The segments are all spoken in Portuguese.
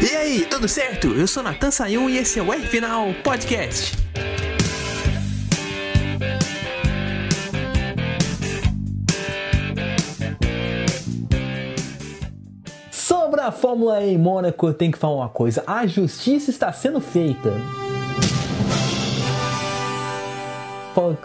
E aí, tudo certo? Eu sou Natan Sayun e esse é o R Final Podcast. Sobre a Fórmula E em Mônaco, eu tenho que falar uma coisa: a justiça está sendo feita.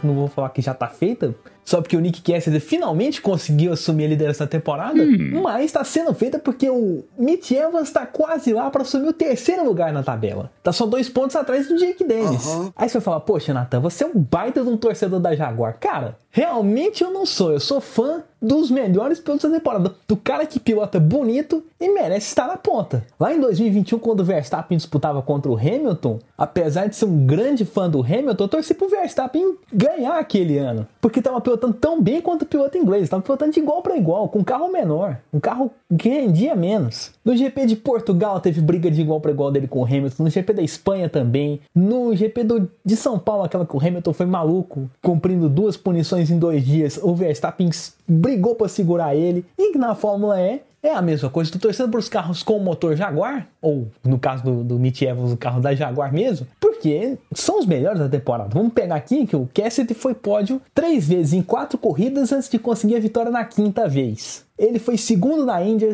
Não vou falar que já está feita, só porque o Nick Cassidy finalmente conseguiu assumir a liderança da temporada, hum. mas está sendo feita porque o Mitch Evans está quase lá para assumir o terceiro lugar na tabela. Tá só dois pontos atrás do Jake Dennis. Uhum. Aí você vai falar, poxa, Nathan, você é um baita de um torcedor da Jaguar. Cara, realmente eu não sou. Eu sou fã dos melhores pilotos da temporada. Do cara que pilota bonito e merece estar na ponta. Lá em 2021, quando o Verstappen disputava contra o Hamilton, apesar de ser um grande fã do Hamilton, eu torci pro Verstappen ganhar aquele ano. Porque tava pilotando pilotando tão bem quanto o piloto inglês, estava pilotando de igual para igual, com um carro menor, um carro que rendia menos. No GP de Portugal teve briga de igual para igual dele com o Hamilton, no GP da Espanha também, no GP do, de São Paulo, aquela que o Hamilton foi maluco, cumprindo duas punições em dois dias, o Verstappen brigou para segurar ele, e na Fórmula E é a mesma coisa, estou torcendo para os carros com motor Jaguar, ou no caso do, do Mitch Evans, o carro da Jaguar mesmo, porque são os melhores da temporada. Vamos pegar aqui que o Cassidy foi pódio três vezes em quatro corridas antes de conseguir a vitória na quinta vez. Ele foi segundo na Índia,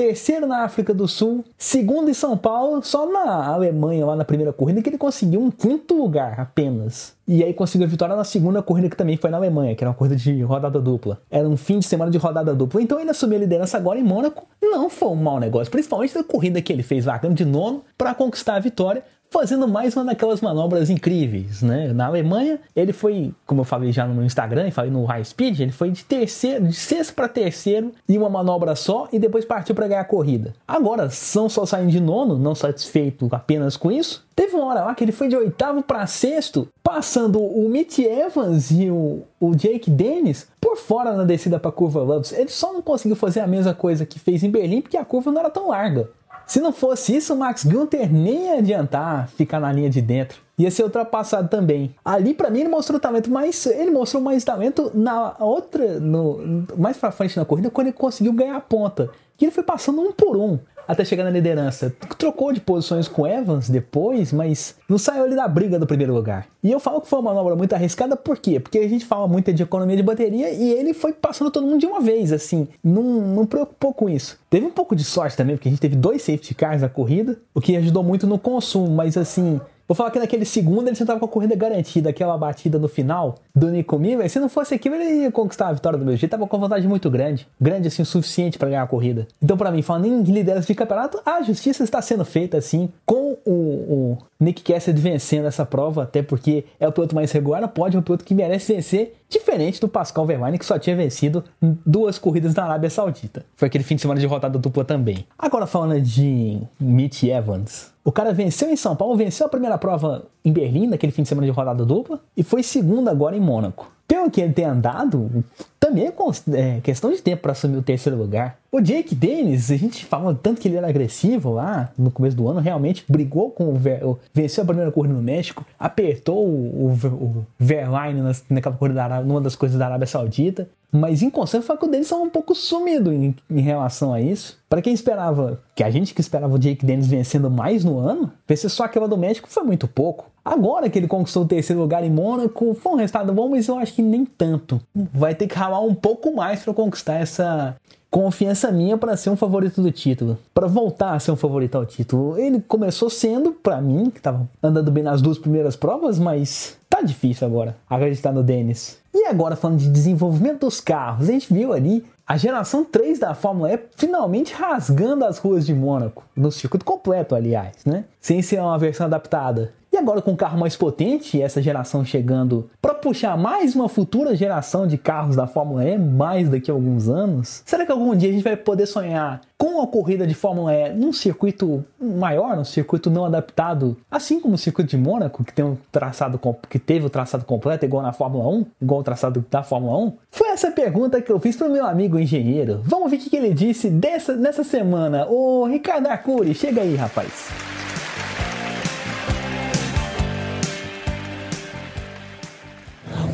terceiro na África do Sul, segundo em São Paulo, só na Alemanha, lá na primeira corrida, que ele conseguiu um quinto lugar apenas. E aí conseguiu a vitória na segunda corrida, que também foi na Alemanha, que era uma corrida de rodada dupla. Era um fim de semana de rodada dupla. Então ele assumiu a liderança agora em Mônaco. Não foi um mau negócio, principalmente da corrida que ele fez largando de nono para conquistar a vitória fazendo mais uma daquelas manobras incríveis, né? Na Alemanha, ele foi, como eu falei já no meu Instagram e falei no High Speed, ele foi de terceiro, de sexto para terceiro em uma manobra só e depois partiu para ganhar a corrida. Agora, são só saindo de nono, não satisfeito apenas com isso, teve uma hora lá que ele foi de oitavo para sexto, passando o Mitch Evans e o, o Jake Dennis por fora na descida para a curva Loves. Ele só não conseguiu fazer a mesma coisa que fez em Berlim porque a curva não era tão larga. Se não fosse isso, o Max Gunther nem ia adiantar ficar na linha de dentro. Ia ser ultrapassado também. Ali, para mim, ele mostrou talento, mas ele mostrou mais talento na outra, no, mais pra frente na corrida, quando ele conseguiu ganhar a ponta. Que ele foi passando um por um até chegar na liderança. Trocou de posições com Evans depois, mas não saiu ali da briga do primeiro lugar. E eu falo que foi uma manobra muito arriscada, por quê? Porque a gente fala muito de economia de bateria e ele foi passando todo mundo de uma vez, assim, não, não preocupou com isso. Teve um pouco de sorte também, porque a gente teve dois safety cars na corrida, o que ajudou muito no consumo, mas assim, Vou falar que naquele segundo ele já tava com a corrida garantida, aquela batida no final do Nico Miller. Se não fosse aquilo, ele ia conquistar a vitória do jeito. Tava com vantagem muito grande. Grande assim, o suficiente para ganhar a corrida. Então, para mim, falando em liderança de campeonato, a justiça está sendo feita assim, com o, o Nick Cassidy vencendo essa prova, até porque é o piloto mais regular, pode é um piloto que merece vencer, diferente do Pascal Verlaine, que só tinha vencido duas corridas na Arábia Saudita. Foi aquele fim de semana de rodada dupla também. Agora falando de Mitch Evans, o cara venceu em São Paulo, venceu a primeira prova em Berlim, naquele fim de semana de rodada dupla, e foi segundo agora em Mônaco. Pelo que ele tem andado, também é, é questão de tempo para assumir o terceiro lugar. O Jake Dennis, a gente fala tanto que ele era agressivo lá no começo do ano, realmente brigou com o, Ver, venceu a primeira corrida no México, apertou o, o, o Verline naquela corrida da numa das coisas da Arábia Saudita, mas em consenso foi que o Dennis estava um pouco sumido em, em relação a isso. Para quem esperava, que a gente que esperava o Jake Dennis vencendo mais no ano, vencer só aquela do México foi muito pouco. Agora que ele conquistou o terceiro lugar em Mônaco, foi um resultado bom, mas eu acho que nem tanto. Vai ter que ralar um pouco mais para conquistar essa confiança minha para ser um favorito do título, para voltar a ser um favorito ao título. Ele começou sendo, para mim, que estava andando bem nas duas primeiras provas, mas tá difícil agora acreditar no Dennis. E agora falando de desenvolvimento dos carros, a gente viu ali a geração 3 da Fórmula E finalmente rasgando as ruas de Mônaco, no circuito completo, aliás, né? Sem ser uma versão adaptada. Agora com um carro mais potente, essa geração chegando para puxar mais uma futura geração de carros da Fórmula E, mais daqui a alguns anos, será que algum dia a gente vai poder sonhar com a corrida de Fórmula E num circuito maior, num circuito não adaptado, assim como o circuito de Mônaco, que tem um traçado que teve o traçado completo igual na Fórmula 1, igual o traçado da Fórmula 1? Foi essa pergunta que eu fiz para o meu amigo engenheiro. Vamos ver o que ele disse dessa, nessa semana. Ô Ricardo Arcuri, chega aí, rapaz.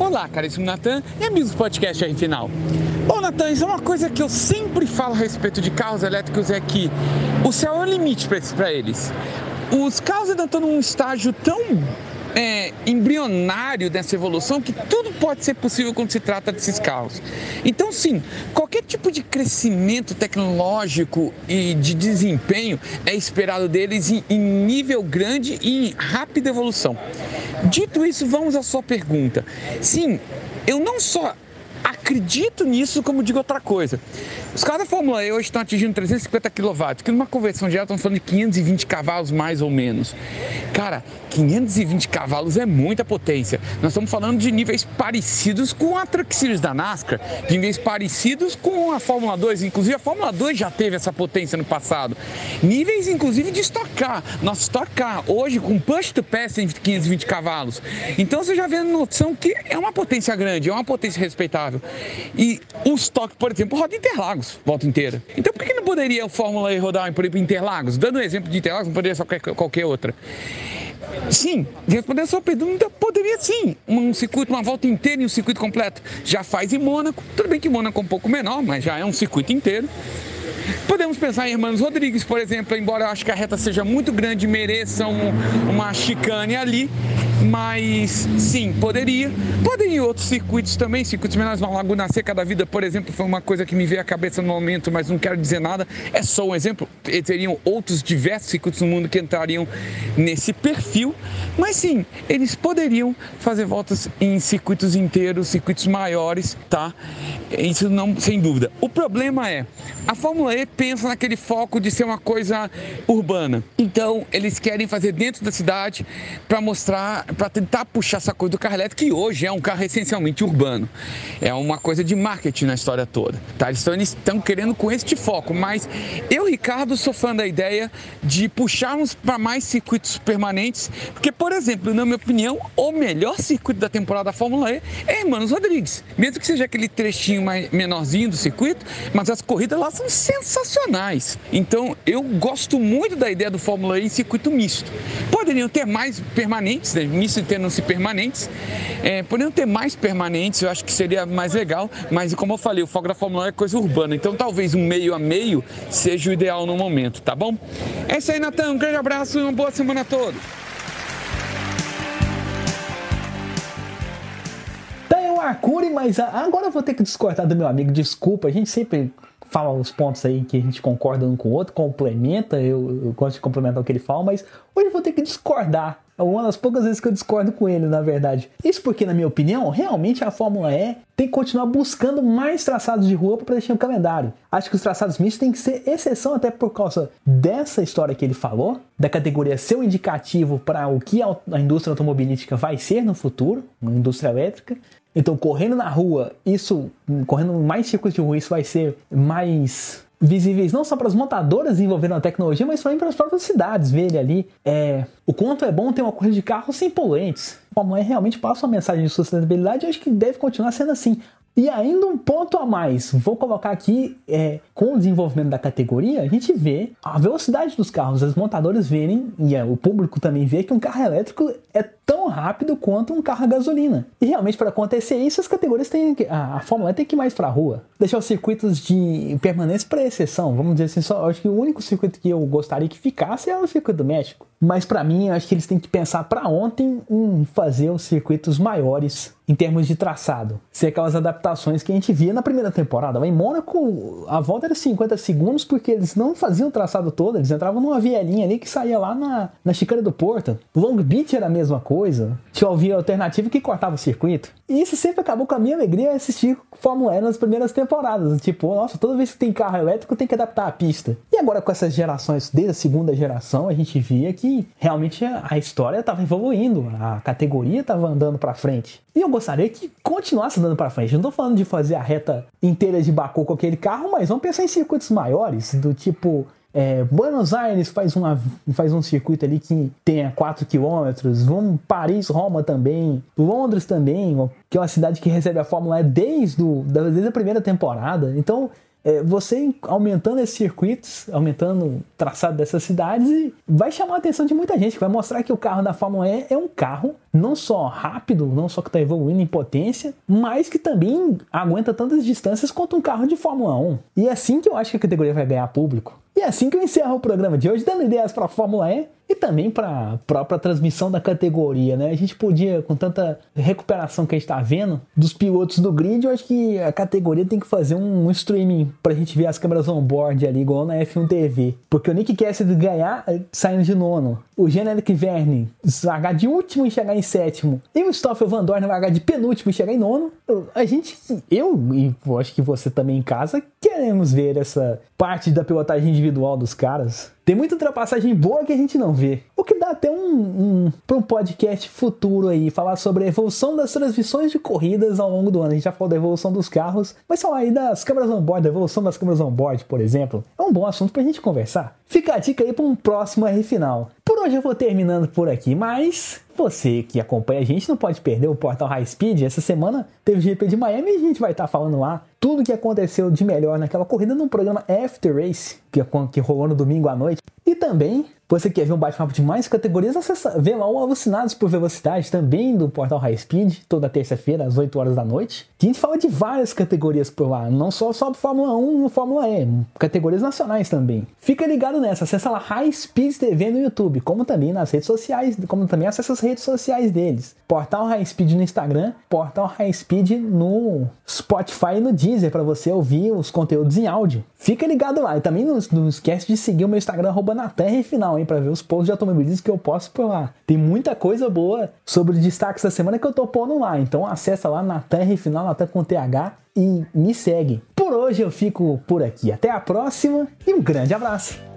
Olá, caríssimo Natan e amigos do podcast aí final. Bom, Natan, isso é uma coisa que eu sempre falo a respeito de carros elétricos é que o céu é o limite para eles. Os carros ainda estão num estágio tão é, embrionário dessa evolução que tudo pode ser possível quando se trata desses carros. Então, sim, qualquer tipo de crescimento tecnológico e de desempenho é esperado deles em, em nível grande e em rápida evolução. Dito isso, vamos à sua pergunta. Sim, eu não só acredito nisso como digo outra coisa. Os carros da Fórmula E hoje estão atingindo 350 kW, que numa conversão geral estão falando de 520 cavalos mais ou menos. Cara, 520 cavalos é muita potência. Nós estamos falando de níveis parecidos com a Truck Series da NASCAR, de níveis parecidos com a Fórmula 2. Inclusive, a Fórmula 2 já teve essa potência no passado. Níveis, inclusive, de Stock Car. Nosso Stock Car, hoje, com push to pass em 520 cavalos. Então, você já vê a noção que é uma potência grande, é uma potência respeitável. E o Stock, por exemplo, roda Interlagos, volta inteira. Então, por que não poderia o Fórmula E rodar, por Interlagos? Dando um exemplo de Interlagos, não poderia ser qualquer, outra. Sim, respondendo a sua pergunta, poderia sim. Um circuito, uma volta inteira em um circuito completo. Já faz em Mônaco. Tudo bem que Mônaco é um pouco menor, mas já é um circuito inteiro. Podemos pensar em Hermanos Rodrigues, por exemplo, embora eu acho que a reta seja muito grande e mereça um, uma chicane ali, mas sim, poderia. Poderia outros circuitos também, circuitos menores, uma Laguna Seca da vida, por exemplo, foi uma coisa que me veio à cabeça no momento, mas não quero dizer nada, é só um exemplo. Teriam outros diversos circuitos no mundo que entrariam nesse perfil, mas sim, eles poderiam fazer voltas em circuitos inteiros, circuitos maiores, tá? Isso não, sem dúvida. O problema é, a Fórmula E pensa naquele foco de ser uma coisa urbana. Então, eles querem fazer dentro da cidade para mostrar, para tentar puxar essa coisa do carro elétrico, que hoje é um carro essencialmente urbano. É uma coisa de marketing na história toda. Tá? Eles estão querendo com este foco, mas eu, Ricardo, sou fã da ideia de puxarmos para mais circuitos permanentes, porque, por exemplo, na minha opinião, o melhor circuito da temporada da Fórmula E é Hermanos Rodrigues. Mesmo que seja aquele trechinho mais menorzinho do circuito, mas as corridas lá são sensacionais. Então eu gosto muito da ideia do Fórmula E em circuito misto. Poderiam ter mais permanentes, né? Misto tendo-se permanentes, é, poderiam ter mais permanentes, eu acho que seria mais legal, mas como eu falei, o foco da Fórmula E é coisa urbana, então talvez um meio a meio seja o ideal no momento, tá bom? É isso aí, Natan, um grande abraço e uma boa semana a todos. Arcuri, mas agora eu vou ter que discordar do meu amigo. Desculpa, a gente sempre fala os pontos aí que a gente concorda um com o outro, complementa, eu, eu gosto de complementar o que ele fala, mas hoje eu vou ter que discordar. É uma das poucas vezes que eu discordo com ele, na verdade. Isso porque, na minha opinião, realmente a Fórmula E tem que continuar buscando mais traçados de rua para preencher o calendário. Acho que os traçados mistos têm que ser exceção até por causa dessa história que ele falou, da categoria ser um indicativo para o que a indústria automobilística vai ser no futuro, uma indústria elétrica. Então, correndo na rua, isso, correndo mais circuitos de rua, isso vai ser mais visíveis não só para as montadoras envolvendo a tecnologia, mas também para as próprias cidades verem ali é, o quanto é bom ter uma corrida de carro sem poluentes. A Fórmula E realmente passa uma mensagem de sustentabilidade e acho que deve continuar sendo assim. E ainda um ponto a mais, vou colocar aqui, é, com o desenvolvimento da categoria, a gente vê a velocidade dos carros, as montadoras verem, e é, o público também vê que um carro elétrico é tão rápido quanto um carro a gasolina. E realmente para acontecer isso, as categorias têm a, a Fórmula E tem que ir mais para a rua. Deixar os circuitos de permanência para exceção, vamos dizer assim, só acho que o único circuito que eu gostaria que ficasse é o circuito do México. Mas para mim, acho que eles têm que pensar para ontem em fazer os circuitos maiores em termos de traçado. Ser aquelas adaptações que a gente via na primeira temporada. Em Mônaco, a volta era 50 segundos porque eles não faziam o traçado todo, eles entravam numa vielinha ali que saía lá na, na Chicana do Porto. Long Beach era a mesma coisa. Tinha via alternativa que cortava o circuito. E isso sempre acabou com a minha alegria assistir Fórmula E nas primeiras temporadas. Tipo, nossa, toda vez que tem carro elétrico tem que adaptar a pista. E agora com essas gerações, desde a segunda geração, a gente via que realmente a história estava evoluindo, a categoria estava andando para frente. E eu gostaria que continuasse andando para frente. não tô falando de fazer a reta inteira de Baku com aquele carro, mas vamos pensar em circuitos maiores, do tipo é, Buenos Aires faz, uma, faz um circuito ali que tenha 4 km. Vamos Paris, Roma também. Londres também, que é uma cidade que recebe a Fórmula E desde, do, desde a primeira temporada. Então, é, você aumentando esses circuitos, aumentando o traçado dessas cidades, vai chamar a atenção de muita gente, vai mostrar que o carro da Fórmula E é um carro não só rápido, não só que está evoluindo em potência, mas que também aguenta tantas distâncias quanto um carro de Fórmula 1. E é assim que eu acho que a categoria vai ganhar público. E é assim que eu encerro o programa de hoje, dando ideias para a Fórmula E e também para a própria transmissão da categoria, né? A gente podia, com tanta recuperação que a gente está vendo dos pilotos do grid, eu acho que a categoria tem que fazer um, streaming para a gente ver as câmeras on-board ali, igual na F1 TV. Porque o Nick Cassidy ganhar eh, saindo de nono, o Generic Verne largar de último e chegar em sétimo, e o Stoffel Van Dorn largar de penúltimo e chegar em nono, a gente, eu e acho que você também em casa, queremos ver essa parte da pilotagem individual dos caras. Tem muita ultrapassagem boa que a gente não vê. O que dá até um, um um podcast futuro aí, falar sobre a evolução das transmissões de corridas ao longo do ano. A gente já falou da evolução dos carros, mas falar aí das câmeras on-board, da evolução das câmeras on-board, por exemplo, é um bom assunto pra gente conversar. Fica a dica aí para um próximo R final. Por hoje eu vou terminando por aqui, mas você que acompanha a gente não pode perder o Portal High Speed. Essa semana teve o GP de Miami e a gente vai estar tá falando lá tudo que aconteceu de melhor naquela corrida no programa After Race, que, que rolou no domingo à noite. E também você quer ver um bate-papo de mais categorias? Acessa, vê lá o Alucinados por Velocidade, também do portal High Speed, toda terça-feira, às 8 horas da noite. Que a gente fala de várias categorias por lá, não só sobre Fórmula 1 e Fórmula E, categorias nacionais também. Fica ligado nessa, acessa lá High Speed TV no YouTube, como também nas redes sociais, como também acessa as redes sociais deles. Portal High Speed no Instagram, Portal High Speed no Spotify e no Deezer para você ouvir os conteúdos em áudio. Fica ligado lá e também não, não esquece de seguir o meu Instagram, arroba na Terra e Final aí para ver os posts de automobilismo que eu posto por lá. Tem muita coisa boa sobre destaques da semana que eu tô pondo lá. Então acessa lá na Terra Final, até com TH e me segue. Por hoje eu fico por aqui. Até a próxima e um grande abraço.